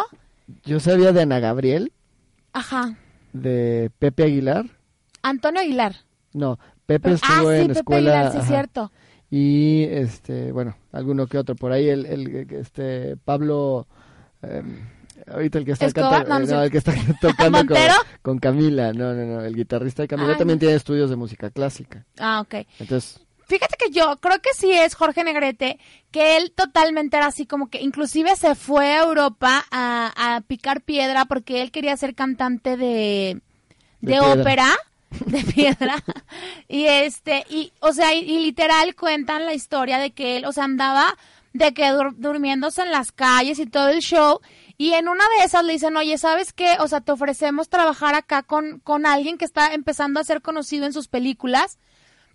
Yo sabía de Ana Gabriel, Ajá. de Pepe Aguilar. Antonio Aguilar. No, Pepe ah, estuvo sí, en Pepe escuela. Aguilar, sí, ajá, cierto. Y este, bueno, alguno que otro por ahí el, el este Pablo em, ahorita el que está Escobar, cantando, no, el que está tocando con, con Camila, no, no, no, el guitarrista de Camila Ay, también no. tiene estudios de música clásica. Ah, ok. Entonces, Fíjate que yo creo que sí es Jorge Negrete, que él totalmente era así como que inclusive se fue a Europa a, a picar piedra porque él quería ser cantante de, de, ópera, de piedra. y este, y, o sea, y, y literal cuentan la historia de que él, o sea, andaba de que dur- durmiéndose en las calles y todo el show. Y en una de esas le dicen, oye, ¿sabes qué? O sea, te ofrecemos trabajar acá con, con alguien que está empezando a ser conocido en sus películas,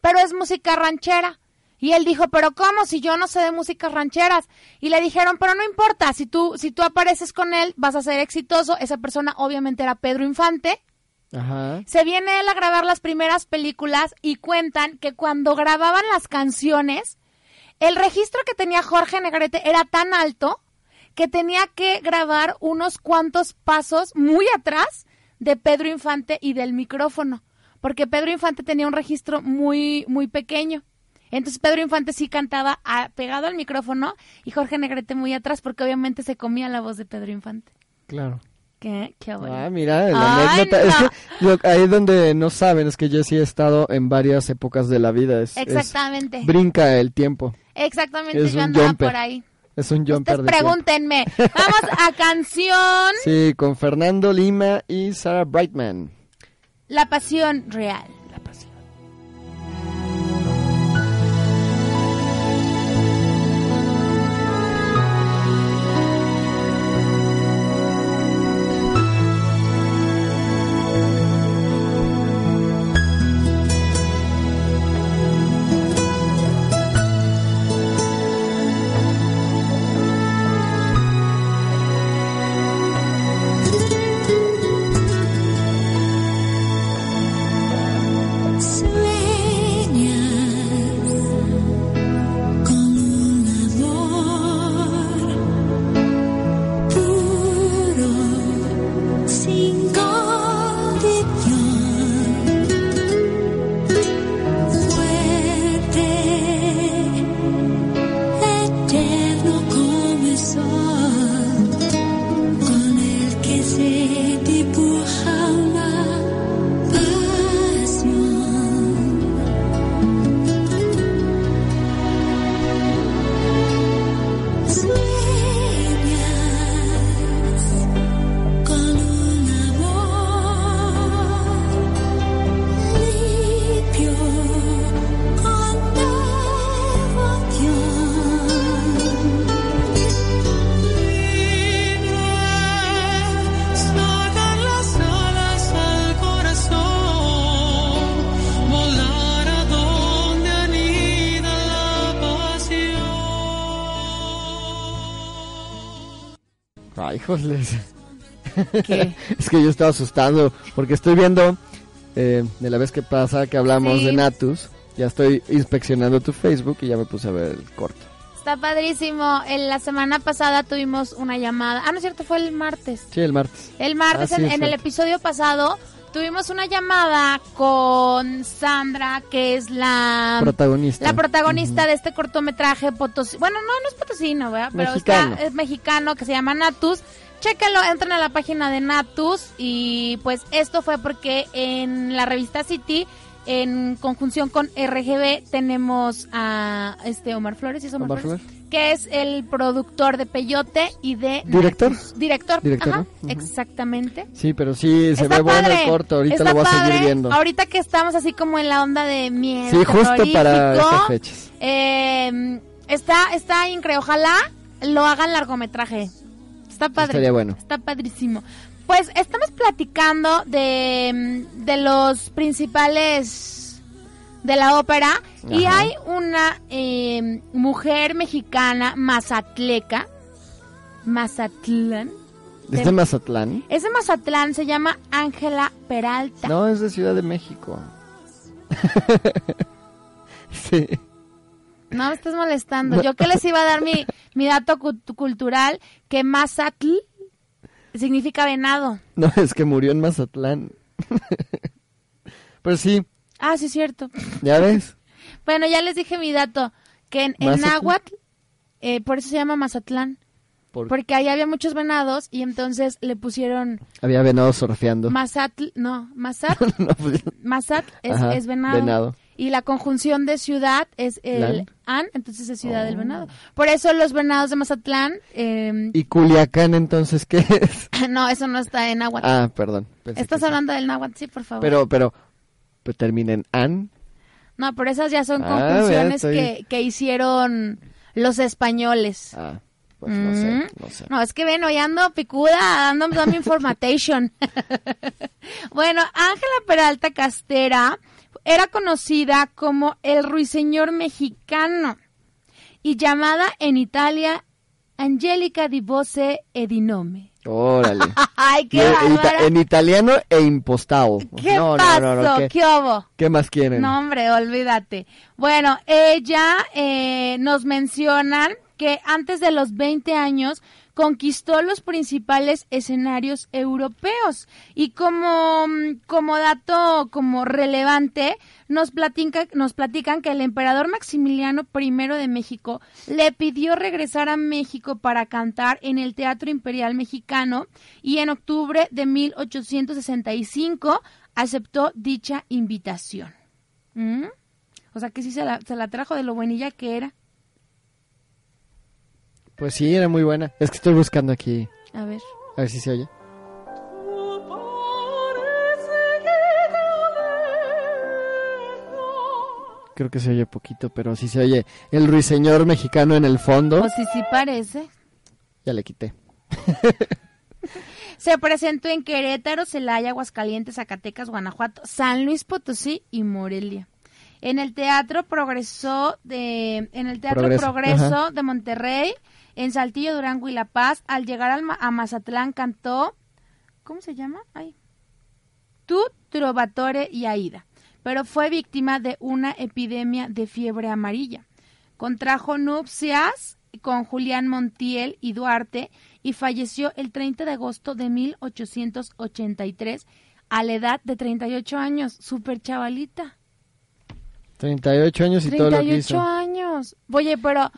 pero es música ranchera. Y él dijo, pero ¿cómo? Si yo no sé de músicas rancheras. Y le dijeron, pero no importa, si tú, si tú apareces con él, vas a ser exitoso. Esa persona obviamente era Pedro Infante. Ajá. Se viene él a grabar las primeras películas y cuentan que cuando grababan las canciones, el registro que tenía Jorge Negrete era tan alto que tenía que grabar unos cuantos pasos muy atrás de Pedro Infante y del micrófono, porque Pedro Infante tenía un registro muy muy pequeño. Entonces Pedro Infante sí cantaba a- pegado al micrófono y Jorge Negrete muy atrás, porque obviamente se comía la voz de Pedro Infante. Claro. Qué, qué bueno. Ah, mira, la Ay, anécdota. Es que lo- ahí donde no saben es que yo sí he estado en varias épocas de la vida. Es, es- Exactamente. brinca el tiempo. Exactamente, Es yo un andaba jumper. por ahí. Es un jumper Ustedes de tiempo. pregúntenme. Vamos a canción Sí, con Fernando Lima y Sarah Brightman. La Pasión Real. Es que yo estaba asustando porque estoy viendo eh, de la vez que pasa que hablamos Sí. de Natus. Ya estoy inspeccionando tu Facebook y ya me puse a ver el corto. Está padrísimo. En la semana pasada tuvimos una llamada. Ah, no es cierto, fue el martes. Sí, el martes. El martes, Ah, sí, en, el episodio pasado, tuvimos una llamada con Sandra, que es la Protagonista. La protagonista de este cortometraje potosí. Bueno, no, no es potosino, ¿verdad? Pero Mexicano. está, es mexicano que se llama Natus. Chéquenlo, entren a la página de Natus y pues esto fue porque en la revista City en conjunción con RGB tenemos a este Omar Flores, ¿sí es Omar, Omar Flores? Flores. Que es el productor de Peyote y de ¿Director? Director, Director, ajá, ¿no? Ujú. exactamente. Sí, pero sí, se Está ve bueno el corto. Ahorita está lo voy a padre. seguir viendo. Ahorita que estamos así como en la onda de miedo. Sí, justo para estas fechas. eh, está, está increíble. Ojalá lo hagan largometraje. Está padre. Estaría bueno. Está padrísimo. Pues estamos platicando de, de los principales de la ópera y hay una eh, mujer mexicana mazatleca, Mazatlán. ¿Es de Mazatlán? Es de Mazatlán, se llama Ángela Peralta. No, es de Ciudad de México. sí. No me estás molestando. Yo que les iba a dar mi, mi dato cu- cultural, que Mazatl significa venado. No, es que murió en Mazatlán. pues sí, Ah, sí es cierto. ya ves. Bueno, ya les dije mi dato, que en, en náhuatl, eh, por eso se llama Mazatlán. Por- Porque ahí había muchos venados y entonces le pusieron Había venado surfeando. Mazatl, no, Mazatl, No, pues, Mazatl es, Ajá, es venado. venado. Y la conjunción de ciudad es el Lan. an, entonces es ciudad Oh. del venado. Por eso los venados de Mazatlán, eh, ¿Y Culiacán entonces qué es? no, eso no está en náhuatl. Ah, perdón. ¿Estás sí. hablando del náhuatl? Sí, por favor. Pero, pero, pues termina en an. No, pero esas ya son Ah, estoy- que, que hicieron los españoles. Ah, pues no sé, Mm. no sé. No, es que ven, hoy ando picuda, dando dando information. bueno, Ángela Peralta Castera era conocida como el ruiseñor mexicano y llamada en Italia Angelica di Voce e di Nome. Órale. Ay, Y qué bárbara. en italiano e impostado. ¿Qué no, pasó? no, no, no, ¿qué, ¿Qué hubo? qué más quieren? No, hombre, olvídate. Bueno, ella eh, nos mencionan que antes de los 20 años conquistó los principales escenarios europeos y como, mm, como dato como relevante nos nos platican que el emperador Maximiliano I de México le pidió regresar a México para cantar en el Teatro Imperial Mexicano y en octubre de 1865 aceptó dicha invitación. ¿Mm? O sea que sí se la, se la trajo de lo buenilla que era. Pues sí, era muy buena. Es que estoy buscando aquí. A ver. A ver si se oye. Creo que se oye poquito, pero sí se oye el ruiseñor mexicano en el fondo. Pues sí, sí parece. Ya le quité. Se presentó en Querétaro, Celaya, Aguascalientes, Zacatecas, Guanajuato, San Luis Potosí y Morelia. En el Teatro Progreso de en el Teatro Progreso, de Monterrey, en Saltillo, Durango y La Paz, al llegar al a Mazatlán cantó ¿Cómo se llama? Ay. Tu Trovatore y Aida, pero fue víctima de una epidemia de fiebre amarilla. Contrajo nupcias con Julián Montiel y Duarte y falleció el 30 de agosto de 1883 a la edad de 38 años. Súper chavalita. 38 años y todo lo que 38 hizo. años. Oye, pero,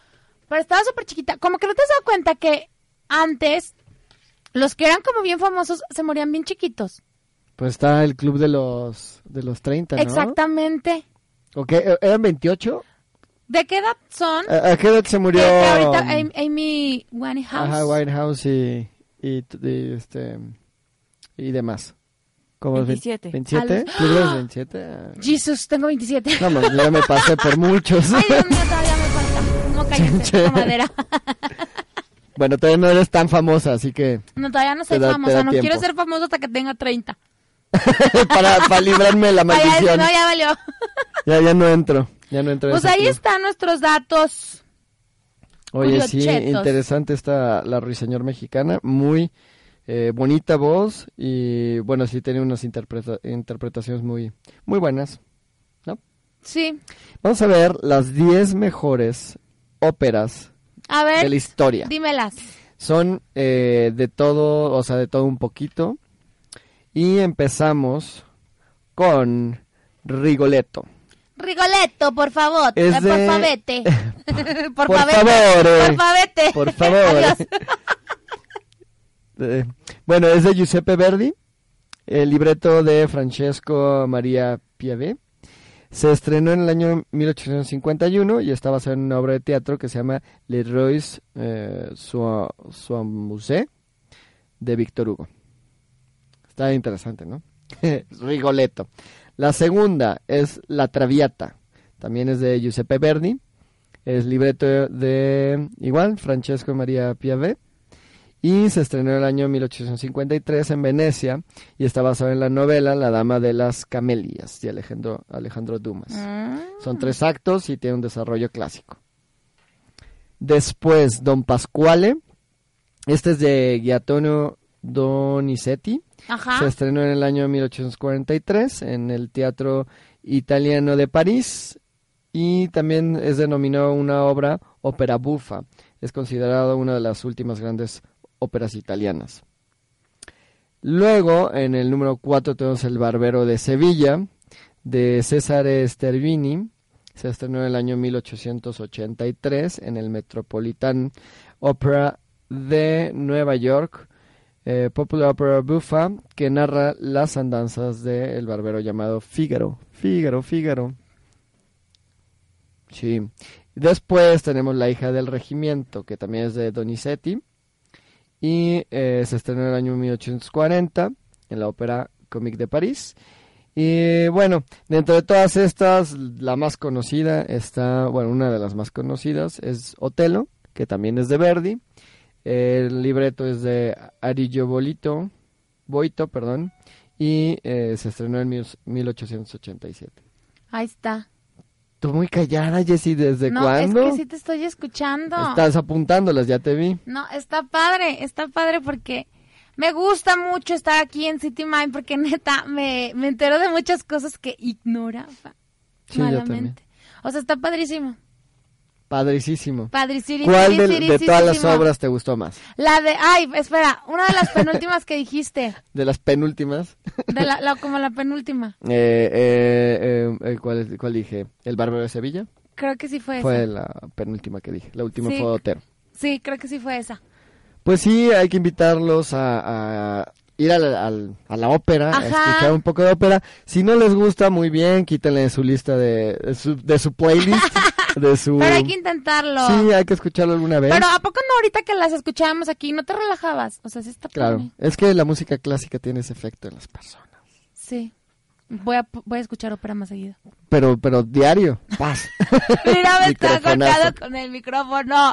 pero estaba súper chiquita. Como que no te has dado cuenta que antes los que eran como bien famosos se morían bien chiquitos. Pues está el club de los de los 30, ¿no? Exactamente. ¿Ok? ¿E- ¿Eran 28? ¿De qué edad son? ¿A, a qué edad se murió? Que- que ahorita Am- Amy Winehouse. Ajá, Winehouse y, y, este y demás. ¿Cómo es? 27. ¿27? Al- ¿Club de los 27? Ah. Jesus, tengo 27. No, pues, ya me pasé por muchos. Ay, Dios mío, todavía me falta. No cállate, madera. bueno, todavía no eres tan famosa, así que No, todavía no soy da- famosa. No tiempo. quiero ser famosa hasta que tenga 30. para, para librarme de la maldición. no, ya valió. Ya, ya no entro. Ya no entro. en Pues ahí club. están nuestros datos. Oye, sí, curiochetos. interesante esta la ruiseñor mexicana, muy eh, bonita voz y bueno, sí tiene unas interpreta- interpretaciones muy muy buenas, ¿no? Sí. Vamos a ver las 10 mejores óperas A ver. de la historia. Dímelas. Son eh, de todo, o sea, de todo un poquito. Y empezamos con Rigoletto. Rigoletto, por favor. Eh, de- Por favete. por, Por favor. Por favete. Por favor. Eh, bueno, es de Giuseppe Verdi, el libreto de Francesco Maria Piave. Se estrenó en el año 1851 y está basado en una obra de teatro que se llama Le Rois eh, Soimusé de Víctor Hugo. Está interesante, ¿no? Rigoletto. La segunda es La Traviata. También es de Giuseppe Verdi. Es libreto de, igual, Francesco Maria Piave. Y se estrenó en el año 1853 en Venecia y está basado en la novela La Dama de las Camelias de Alejandro, Alejandro Dumas. Ah. Son tres actos y tiene un desarrollo clásico. Después, Don Pasquale. Este es de Giacomo Donizetti. Ajá. Se estrenó en el año 1843 en el Teatro Italiano de París y también es denominado una obra ópera bufa. Es considerado una de las últimas grandes óperas italianas. Luego, en el número 4 tenemos El Barbero de Sevilla, de Cesare Stervini. Se estrenó en el año 1883 en el Metropolitan Opera de Nueva York. eh, Popular Opera Buffa, que narra las andanzas del barbero llamado Fígaro. Fígaro, Fígaro. Sí. Después tenemos La hija del regimiento, que también es de Donizetti. Y eh, se estrenó en el año 1840 en la Ópera Comique de París. Y bueno, dentro de todas estas, la más conocida está, bueno, una de las más conocidas es Otelo, que también es de Verdi. El libreto es de Arillo Bolito, Boito, perdón, y eh, se estrenó en mil- 1887. Ahí está. Tú muy callada, Jessy, ¿desde no, cuándo? es que sí te estoy escuchando. Estás apuntándolas, ya te vi. No, está padre, está padre porque me gusta mucho estar aquí en City Mind porque neta me, me entero de muchas cosas que ignoraba Sí, malamente. O sea, está padrísimo. Padricísimo. Padrísimo. ¿Cuál de, de todas las obras te gustó más? La de, ay, espera, una de las penúltimas que dijiste, De las penúltimas. de la, la- como la penúltima. Eh, eh, eh, eh, ¿cuál, es- ¿Cuál dije? ¿El Bárbaro de Sevilla? Creo que sí fue, Fue esa. la penúltima que dije. La última Sí. fue Otero. Sí, creo que sí fue esa. Pues sí, hay que invitarlos a, a ir a la, a la ópera, a escuchar un poco de ópera. Si no les gusta, muy bien, quítenle de su lista de, de su, de su playlist, de su... Pero hay que intentarlo. Sí, hay que escucharlo alguna vez. Pero ¿a poco no ahorita que las escuchábamos aquí no te relajabas? O sea, sí está Claro, es que la música clásica tiene ese efecto en las personas. Sí. Voy a, voy a escuchar ópera más seguido. Pero, pero diario, paz. Mira, me está con el micrófono.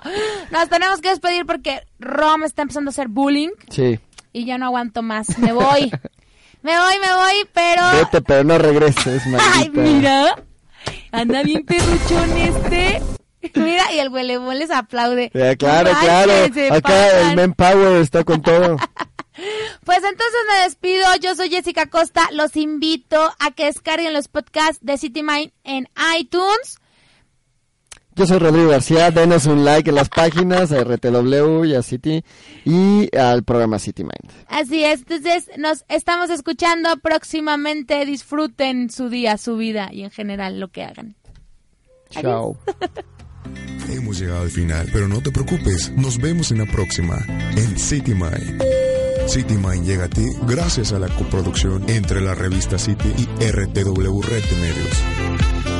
Nos tenemos que despedir porque Rom está empezando a hacer bullying Sí, y ya no aguanto más. Me voy. me voy, me voy, pero... vete, pero no regreses, Ay, mira. Anda bien perruchón este. Mira, y el huele les aplaude. Eh, claro, claro. Acá pasan. el Manpower está con todo. Pues entonces me despido. Yo soy Jessica Costa. Los invito a que descarguen los podcasts de City Mind en iTunes. Yo soy Rodrigo García, denos un like en las páginas, a RTW y a City y al programa City Mind. Así es. Entonces nos estamos escuchando próximamente. Disfruten su día, su vida y en general lo que hagan. Chao. Hemos llegado al final, pero no te preocupes, nos vemos en la próxima, en City Mind. City Mind llega a ti gracias a la coproducción entre la revista City y RTW Red de Medios.